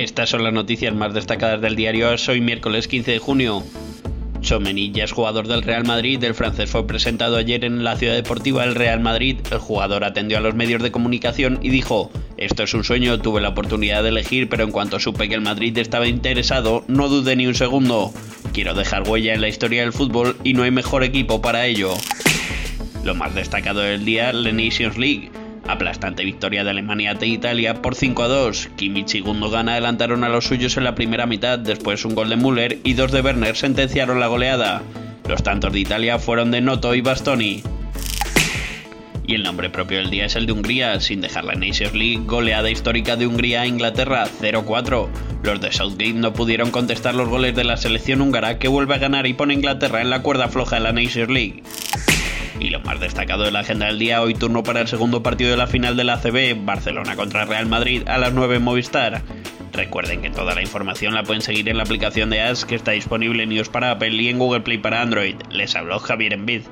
Estas son las noticias más destacadas del diario Hoy miércoles 15 de junio. Chomení es jugador del Real Madrid. El francés fue presentado ayer en la ciudad deportiva del Real Madrid. El jugador atendió a los medios de comunicación y dijo: Esto es un sueño, tuve la oportunidad de elegir, pero en cuanto supe que el Madrid estaba interesado, no dudé ni un segundo. Quiero dejar huella en la historia del fútbol y no hay mejor equipo para ello. Lo más destacado del día, la Nations League. Aplastante victoria de Alemania ante Italia por 5 a 2. Kimmich y Gundogan adelantaron a los suyos en la primera mitad, después un gol de Müller y dos de Werner sentenciaron la goleada. Los tantos de Italia fueron de Noto y Bastoni. Y el nombre propio del día es el de Hungría, sin dejar la Nations League, goleada histórica de Hungría a Inglaterra 0-4. Los de Southgate no pudieron contestar los goles de la selección húngara que vuelve a ganar y pone a Inglaterra en la cuerda floja de la Nations League. Y lo más destacado de la agenda del día, hoy turno para el segundo partido de la final de la ACB, Barcelona contra Real Madrid a las 9 en Movistar. Recuerden que toda la información la pueden seguir en la aplicación de As que está disponible en iOS para Apple y en Google Play para Android. Les habló Javier Envid.